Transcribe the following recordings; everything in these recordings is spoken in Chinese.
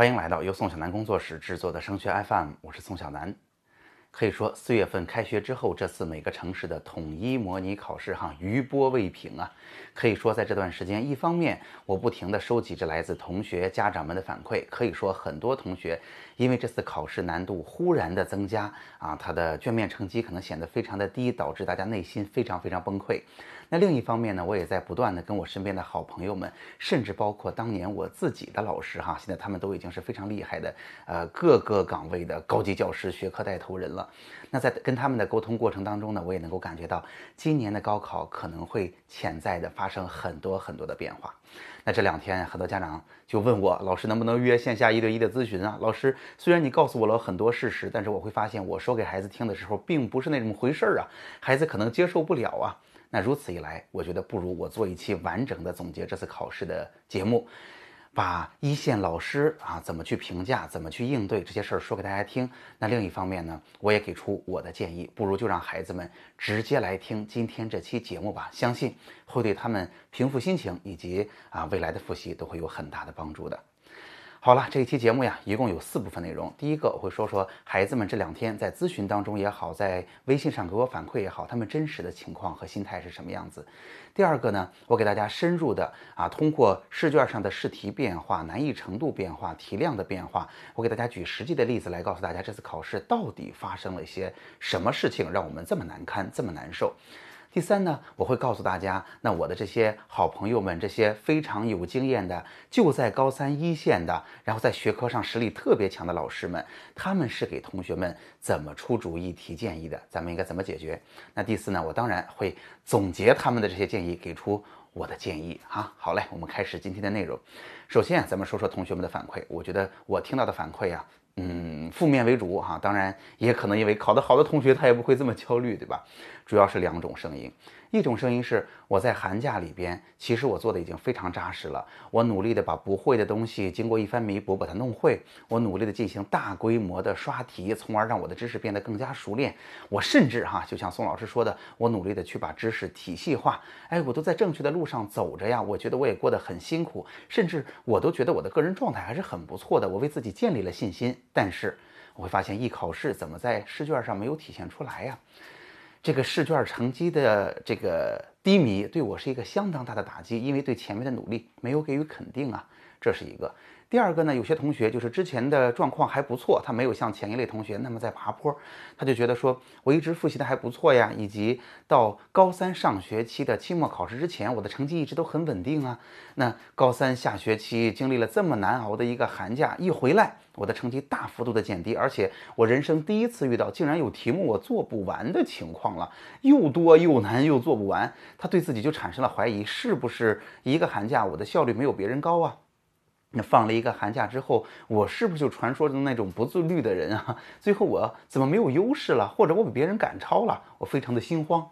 欢迎来到由宋小南工作室制作的升学 FM，我是宋小南。可以说，四月份开学之后，这次每个城市的统一模拟考试哈余波未平啊。可以说，在这段时间，一方面我不停地收集着来自同学、家长们的反馈，可以说很多同学因为这次考试难度忽然的增加啊，他的卷面成绩可能显得非常的低，导致大家内心非常非常崩溃。那另一方面呢，我也在不断的跟我身边的好朋友们，甚至包括当年我自己的老师哈，现在他们都已经是非常厉害的，呃，各个岗位的高级教师、学科带头人了。那在跟他们的沟通过程当中呢，我也能够感觉到，今年的高考可能会潜在的发生很多很多的变化。那这两天很多家长就问我，老师能不能约线下一对一的咨询啊？老师，虽然你告诉我了很多事实，但是我会发现我说给孩子听的时候，并不是那么回事儿啊，孩子可能接受不了啊。那如此一来，我觉得不如我做一期完整的总结这次考试的节目，把一线老师啊怎么去评价、怎么去应对这些事儿说给大家听。那另一方面呢，我也给出我的建议，不如就让孩子们直接来听今天这期节目吧，相信会对他们平复心情以及啊未来的复习都会有很大的帮助的。好了，这一期节目呀，一共有四部分内容。第一个，我会说说孩子们这两天在咨询当中也好，在微信上给我反馈也好，他们真实的情况和心态是什么样子。第二个呢，我给大家深入的啊，通过试卷上的试题变化、难易程度变化、题量的变化，我给大家举实际的例子来告诉大家，这次考试到底发生了一些什么事情，让我们这么难堪，这么难受。第三呢，我会告诉大家，那我的这些好朋友们，这些非常有经验的，就在高三一线的，然后在学科上实力特别强的老师们，他们是给同学们怎么出主意、提建议的，咱们应该怎么解决？那第四呢，我当然会总结他们的这些建议，给出我的建议哈。好嘞，我们开始今天的内容。首先啊，咱们说说同学们的反馈。我觉得我听到的反馈啊。嗯，负面为主哈，当然也可能因为考得好的同学他也不会这么焦虑，对吧？主要是两种声音。一种声音是我在寒假里边，其实我做的已经非常扎实了。我努力的把不会的东西经过一番弥补，把它弄会。我努力的进行大规模的刷题，从而让我的知识变得更加熟练。我甚至哈，就像宋老师说的，我努力的去把知识体系化。哎，我都在正确的路上走着呀。我觉得我也过得很辛苦，甚至我都觉得我的个人状态还是很不错的。我为自己建立了信心。但是我会发现，一考试怎么在试卷上没有体现出来呀？这个试卷成绩的这个低迷对我是一个相当大的打击，因为对前面的努力没有给予肯定啊，这是一个。第二个呢，有些同学就是之前的状况还不错，他没有像前一类同学那么在爬坡，他就觉得说我一直复习的还不错呀，以及到高三上学期的期末考试之前，我的成绩一直都很稳定啊。那高三下学期经历了这么难熬的一个寒假，一回来我的成绩大幅度的减低，而且我人生第一次遇到竟然有题目我做不完的情况了，又多又难又做不完，他对自己就产生了怀疑，是不是一个寒假我的效率没有别人高啊？那放了一个寒假之后，我是不是就传说中那种不自律的人啊？最后我怎么没有优势了？或者我比别人赶超了？我非常的心慌。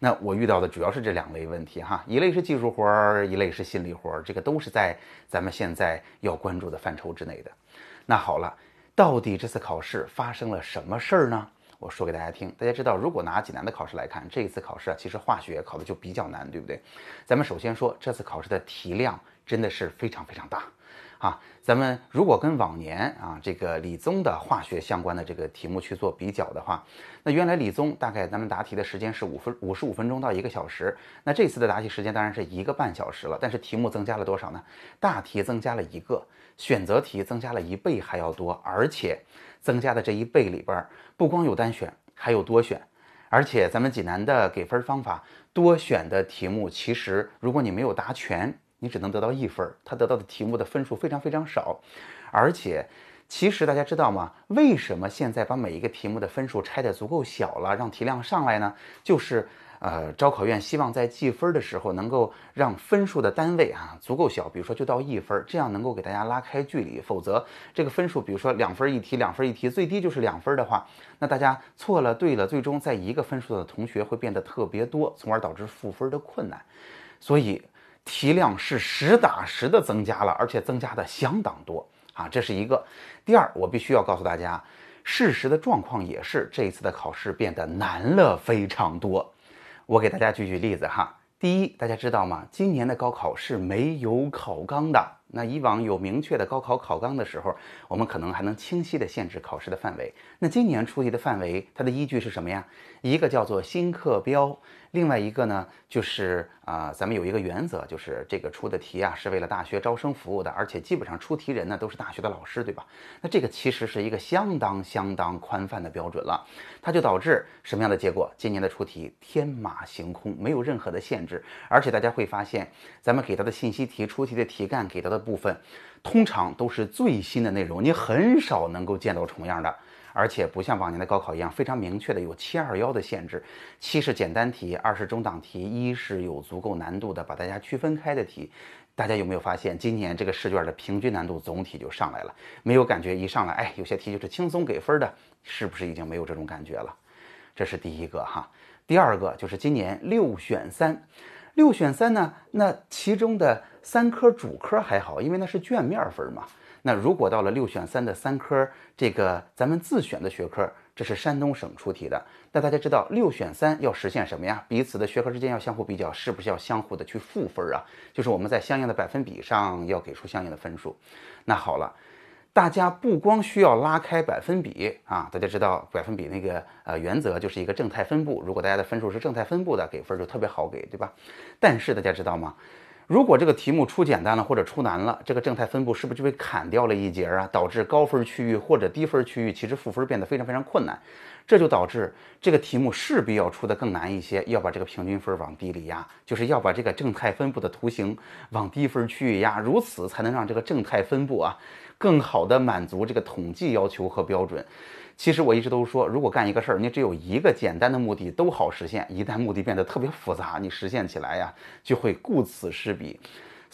那我遇到的主要是这两类问题哈，一类是技术活儿，一类是心理活儿，这个都是在咱们现在要关注的范畴之内的。那好了，到底这次考试发生了什么事儿呢？我说给大家听。大家知道，如果拿济南的考试来看，这一次考试啊，其实化学考的就比较难，对不对？咱们首先说这次考试的题量真的是非常非常大。啊，咱们如果跟往年啊这个理综的化学相关的这个题目去做比较的话，那原来理综大概咱们答题的时间是五分五十五分钟到一个小时，那这次的答题时间当然是一个半小时了，但是题目增加了多少呢？大题增加了一个，选择题增加了一倍还要多，而且增加的这一倍里边不光有单选，还有多选，而且咱们济南的给分方法，多选的题目其实如果你没有答全。你只能得到一分，他得到的题目的分数非常非常少，而且，其实大家知道吗？为什么现在把每一个题目的分数拆得足够小了，让题量上来呢？就是，呃，招考院希望在计分的时候能够让分数的单位啊足够小，比如说就到一分，这样能够给大家拉开距离。否则，这个分数，比如说两分一题，两分一题，最低就是两分的话，那大家错了对了，最终在一个分数的同学会变得特别多，从而导致赋分的困难。所以。题量是实打实的增加了，而且增加的相当多啊，这是一个。第二，我必须要告诉大家，事实的状况也是这一次的考试变得难了非常多。我给大家举举例子哈。第一，大家知道吗？今年的高考是没有考纲的。那以往有明确的高考考纲的时候，我们可能还能清晰的限制考试的范围。那今年出题的范围，它的依据是什么呀？一个叫做新课标，另外一个呢，就是啊，咱们有一个原则，就是这个出的题啊，是为了大学招生服务的，而且基本上出题人呢都是大学的老师，对吧？那这个其实是一个相当相当宽泛的标准了，它就导致什么样的结果？今年的出题天马行空，没有任何的限制，而且大家会发现，咱们给到的信息题、出题的题干给到的部分，通常都是最新的内容，你很少能够见到重样的。而且不像往年的高考一样非常明确的有七二幺的限制，七是简单题，二是中档题，一是有足够难度的把大家区分开的题。大家有没有发现，今年这个试卷的平均难度总体就上来了？没有感觉一上来，哎，有些题就是轻松给分的，是不是已经没有这种感觉了？这是第一个哈。第二个就是今年六选三，六选三呢，那其中的三科主科还好，因为那是卷面分嘛。那如果到了六选三的三科，这个咱们自选的学科，这是山东省出题的。那大家知道六选三要实现什么呀？彼此的学科之间要相互比较，是不是要相互的去赋分啊？就是我们在相应的百分比上要给出相应的分数。那好了，大家不光需要拉开百分比啊，大家知道百分比那个呃原则就是一个正态分布。如果大家的分数是正态分布的，给分就特别好给，对吧？但是大家知道吗？如果这个题目出简单了或者出难了，这个正态分布是不是就被砍掉了一截啊？导致高分区域或者低分区域其实赋分变得非常非常困难，这就导致这个题目势必要出的更难一些，要把这个平均分往低里压，就是要把这个正态分布的图形往低分区域压，如此才能让这个正态分布啊更好的满足这个统计要求和标准。其实我一直都说，如果干一个事儿，你只有一个简单的目的都好实现，一旦目的变得特别复杂，你实现起来呀就会顾此失彼。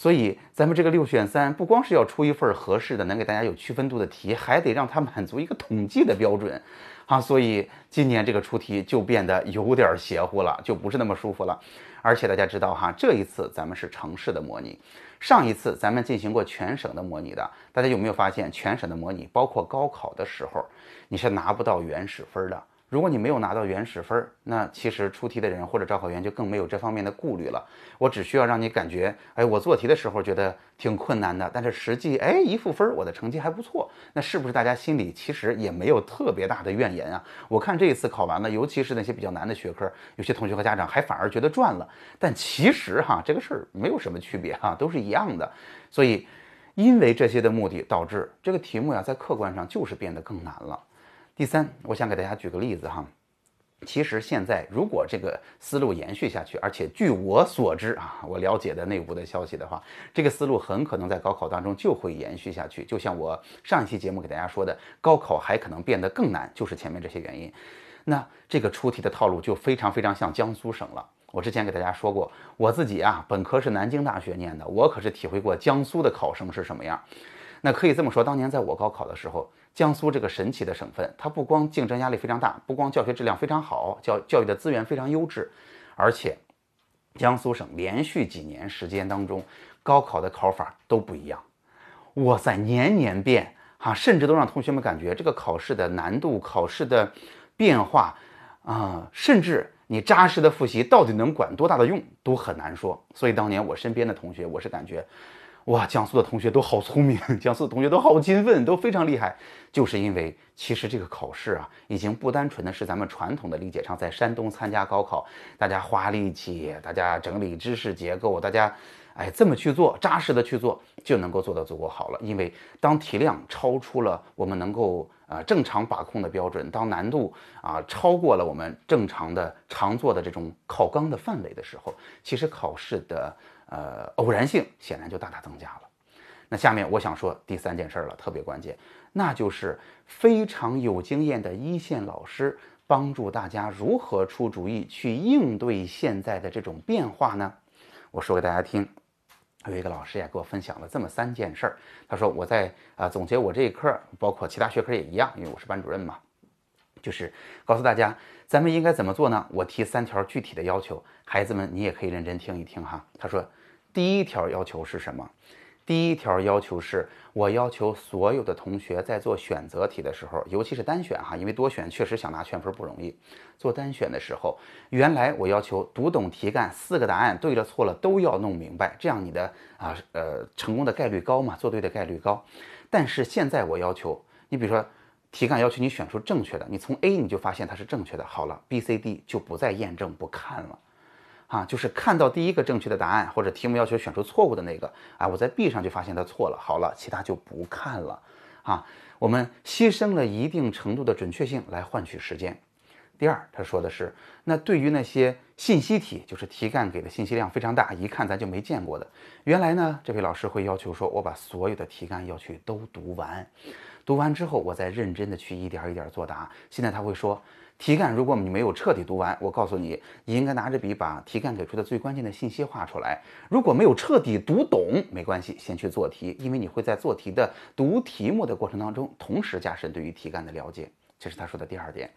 所以咱们这个六选三，不光是要出一份合适的、能给大家有区分度的题，还得让它满足一个统计的标准啊。所以今年这个出题就变得有点邪乎了，就不是那么舒服了。而且大家知道哈，这一次咱们是城市的模拟。上一次咱们进行过全省的模拟的，大家有没有发现，全省的模拟包括高考的时候，你是拿不到原始分的。如果你没有拿到原始分儿，那其实出题的人或者招考员就更没有这方面的顾虑了。我只需要让你感觉，哎，我做题的时候觉得挺困难的，但是实际，哎，一赋分儿，我的成绩还不错。那是不是大家心里其实也没有特别大的怨言啊？我看这一次考完了，尤其是那些比较难的学科，有些同学和家长还反而觉得赚了。但其实哈，这个事儿没有什么区别哈，都是一样的。所以，因为这些的目的，导致这个题目呀，在客观上就是变得更难了。第三，我想给大家举个例子哈。其实现在如果这个思路延续下去，而且据我所知啊，我了解的内部的消息的话，这个思路很可能在高考当中就会延续下去。就像我上一期节目给大家说的，高考还可能变得更难，就是前面这些原因。那这个出题的套路就非常非常像江苏省了。我之前给大家说过，我自己啊本科是南京大学念的，我可是体会过江苏的考生是什么样。那可以这么说，当年在我高考的时候。江苏这个神奇的省份，它不光竞争压力非常大，不光教学质量非常好，教教育的资源非常优质，而且江苏省连续几年时间当中，高考的考法都不一样，哇塞，年年变哈，甚至都让同学们感觉这个考试的难度、考试的变化啊，甚至你扎实的复习到底能管多大的用都很难说。所以当年我身边的同学，我是感觉。哇，江苏的同学都好聪明，江苏的同学都好勤奋，都非常厉害。就是因为其实这个考试啊，已经不单纯的是咱们传统的理解上，在山东参加高考，大家花力气，大家整理知识结构，大家哎这么去做，扎实的去做，就能够做到足够好了。因为当题量超出了我们能够啊正常把控的标准，当难度啊超过了我们正常的常做的这种考纲的范围的时候，其实考试的。呃，偶然性显然就大大增加了。那下面我想说第三件事儿了，特别关键，那就是非常有经验的一线老师帮助大家如何出主意去应对现在的这种变化呢？我说给大家听，有一个老师呀给我分享了这么三件事儿。他说我在啊总结我这一科，包括其他学科也一样，因为我是班主任嘛，就是告诉大家咱们应该怎么做呢？我提三条具体的要求，孩子们你也可以认真听一听哈。他说。第一条要求是什么？第一条要求是我要求所有的同学在做选择题的时候，尤其是单选哈，因为多选确实想拿全分不容易。做单选的时候，原来我要求读懂题干，四个答案对了错了都要弄明白，这样你的啊呃成功的概率高嘛，做对的概率高。但是现在我要求你，比如说题干要求你选出正确的，你从 A 你就发现它是正确的，好了，B、C、D 就不再验证不看了。啊，就是看到第一个正确的答案，或者题目要求选出错误的那个啊，我在 B 上就发现它错了。好了，其他就不看了。啊，我们牺牲了一定程度的准确性来换取时间。第二，他说的是，那对于那些信息题，就是题干给的信息量非常大，一看咱就没见过的。原来呢，这位老师会要求说，我把所有的题干要去都读完，读完之后，我再认真的去一点一点作答。现在他会说。题干，如果你没有彻底读完，我告诉你，你应该拿着笔把题干给出的最关键的信息画出来。如果没有彻底读懂，没关系，先去做题，因为你会在做题的读题目的过程当中，同时加深对于题干的了解。这是他说的第二点。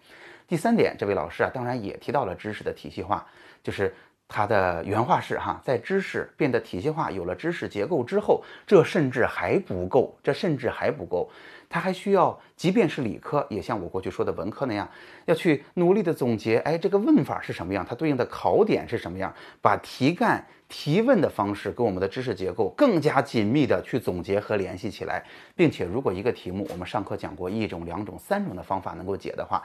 第三点，这位老师啊，当然也提到了知识的体系化，就是他的原话是哈，在知识变得体系化，有了知识结构之后，这甚至还不够，这甚至还不够。他还需要，即便是理科，也像我过去说的文科那样，要去努力的总结。哎，这个问法是什么样？它对应的考点是什么样？把题干提问的方式跟我们的知识结构更加紧密的去总结和联系起来，并且，如果一个题目我们上课讲过一种、两种、三种的方法能够解的话，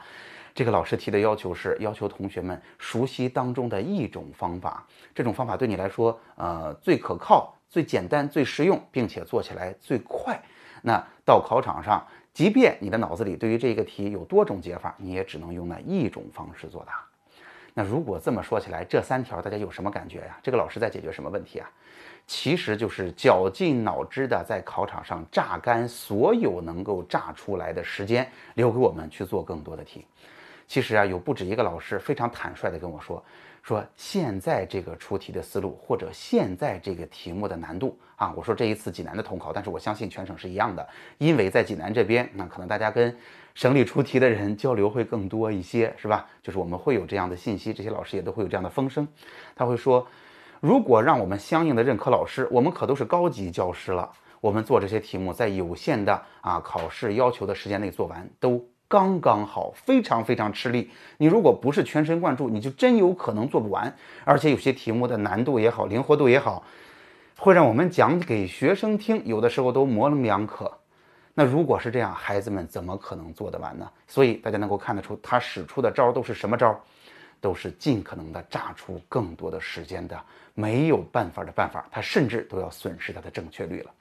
这个老师提的要求是要求同学们熟悉当中的一种方法，这种方法对你来说，呃，最可靠、最简单、最实用，并且做起来最快。那到考场上，即便你的脑子里对于这个题有多种解法，你也只能用那一种方式作答。那如果这么说起来，这三条大家有什么感觉呀？这个老师在解决什么问题啊？其实就是绞尽脑汁的在考场上榨干所有能够榨出来的时间，留给我们去做更多的题。其实啊，有不止一个老师非常坦率地跟我说。说现在这个出题的思路，或者现在这个题目的难度啊，我说这一次济南的统考，但是我相信全省是一样的，因为在济南这边，那可能大家跟省里出题的人交流会更多一些，是吧？就是我们会有这样的信息，这些老师也都会有这样的风声，他会说，如果让我们相应的认可老师，我们可都是高级教师了，我们做这些题目，在有限的啊考试要求的时间内做完都。刚刚好，非常非常吃力。你如果不是全神贯注，你就真有可能做不完。而且有些题目的难度也好，灵活度也好，会让我们讲给学生听，有的时候都模棱两可。那如果是这样，孩子们怎么可能做得完呢？所以大家能够看得出，他使出的招都是什么招？都是尽可能的榨出更多的时间的，没有办法的办法。他甚至都要损失他的正确率了。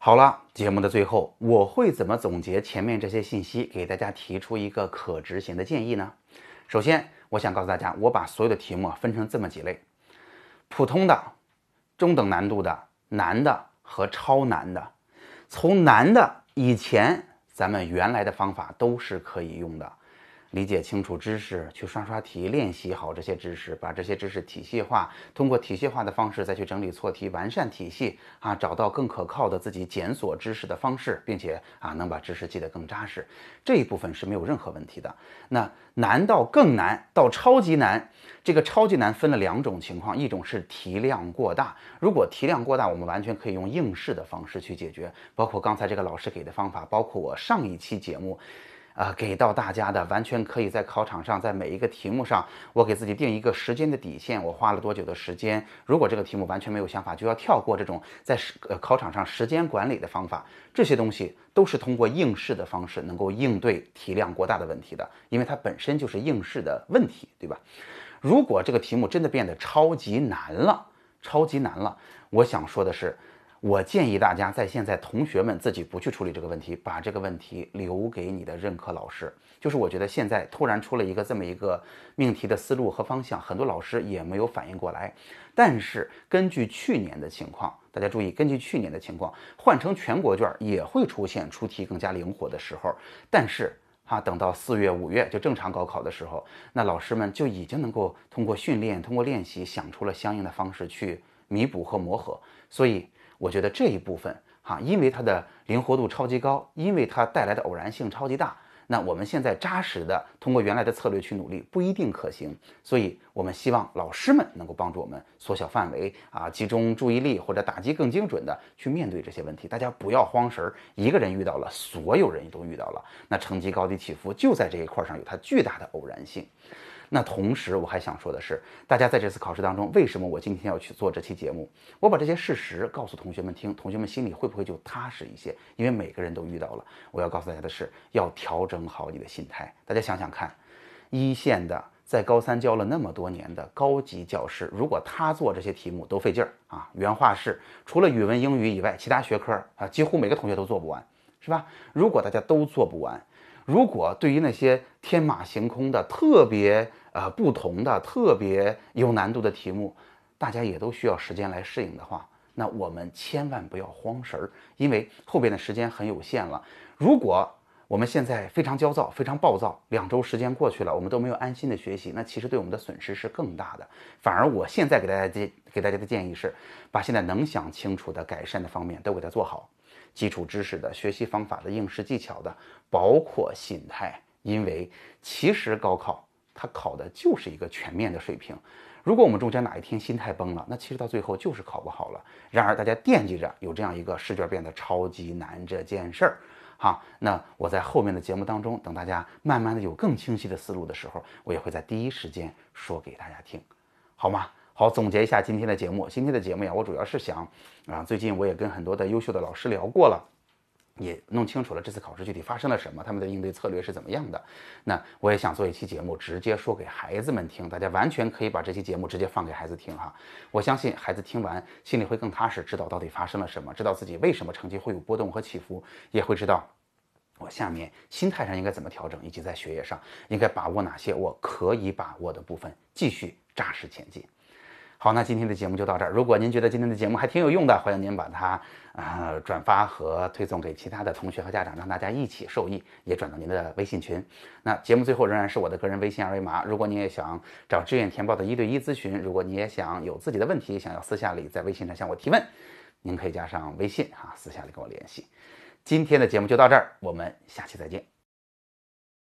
好了，节目的最后，我会怎么总结前面这些信息，给大家提出一个可执行的建议呢？首先，我想告诉大家，我把所有的题目分成这么几类：普通的、中等难度的、难的和超难的。从难的以前，咱们原来的方法都是可以用的。理解清楚知识，去刷刷题，练习好这些知识，把这些知识体系化，通过体系化的方式再去整理错题，完善体系啊，找到更可靠的自己检索知识的方式，并且啊，能把知识记得更扎实，这一部分是没有任何问题的。那难到更难，到超级难，这个超级难分了两种情况，一种是题量过大，如果题量过大，我们完全可以用应试的方式去解决，包括刚才这个老师给的方法，包括我上一期节目。啊，给到大家的完全可以在考场上，在每一个题目上，我给自己定一个时间的底线，我花了多久的时间？如果这个题目完全没有想法，就要跳过这种在时呃考场上时间管理的方法。这些东西都是通过应试的方式能够应对题量过大的问题的，因为它本身就是应试的问题，对吧？如果这个题目真的变得超级难了，超级难了，我想说的是。我建议大家在现在，同学们自己不去处理这个问题，把这个问题留给你的任课老师。就是我觉得现在突然出了一个这么一个命题的思路和方向，很多老师也没有反应过来。但是根据去年的情况，大家注意，根据去年的情况，换成全国卷也会出现出题更加灵活的时候。但是啊，等到四月、五月就正常高考的时候，那老师们就已经能够通过训练、通过练习，想出了相应的方式去弥补和磨合。所以。我觉得这一部分哈，因为它的灵活度超级高，因为它带来的偶然性超级大，那我们现在扎实的通过原来的策略去努力不一定可行，所以我们希望老师们能够帮助我们缩小范围啊，集中注意力或者打击更精准的去面对这些问题。大家不要慌神儿，一个人遇到了，所有人都遇到了，那成绩高低起伏就在这一块上有它巨大的偶然性。那同时，我还想说的是，大家在这次考试当中，为什么我今天要去做这期节目？我把这些事实告诉同学们听，同学们心里会不会就踏实一些？因为每个人都遇到了。我要告诉大家的是，要调整好你的心态。大家想想看，一线的在高三教了那么多年的高级教师，如果他做这些题目都费劲儿啊，原话是除了语文、英语以外，其他学科啊，几乎每个同学都做不完，是吧？如果大家都做不完，如果对于那些天马行空的特别。呃，不同的特别有难度的题目，大家也都需要时间来适应的话，那我们千万不要慌神儿，因为后边的时间很有限了。如果我们现在非常焦躁、非常暴躁，两周时间过去了，我们都没有安心的学习，那其实对我们的损失是更大的。反而我现在给大家建给大家的建议是，把现在能想清楚的改善的方面都给它做好，基础知识的学习方法的应试技巧的，包括心态，因为其实高考。它考的就是一个全面的水平，如果我们中间哪一天心态崩了，那其实到最后就是考不好了。然而大家惦记着有这样一个试卷变得超级难这件事儿，哈，那我在后面的节目当中，等大家慢慢的有更清晰的思路的时候，我也会在第一时间说给大家听，好吗？好，总结一下今天的节目。今天的节目呀，我主要是想啊，最近我也跟很多的优秀的老师聊过了。也弄清楚了这次考试具体发生了什么，他们的应对策略是怎么样的。那我也想做一期节目，直接说给孩子们听，大家完全可以把这期节目直接放给孩子听哈。我相信孩子听完心里会更踏实，知道到底发生了什么，知道自己为什么成绩会有波动和起伏，也会知道我下面心态上应该怎么调整，以及在学业上应该把握哪些我可以把握的部分，继续扎实前进。好，那今天的节目就到这儿。如果您觉得今天的节目还挺有用的，欢迎您把它啊转发和推送给其他的同学和家长，让大家一起受益，也转到您的微信群。那节目最后仍然是我的个人微信二维码。如果你也想找志愿填报的一对一咨询，如果你也想有自己的问题，想要私下里在微信上向我提问，您可以加上微信啊，私下里跟我联系。今天的节目就到这儿，我们下期再见。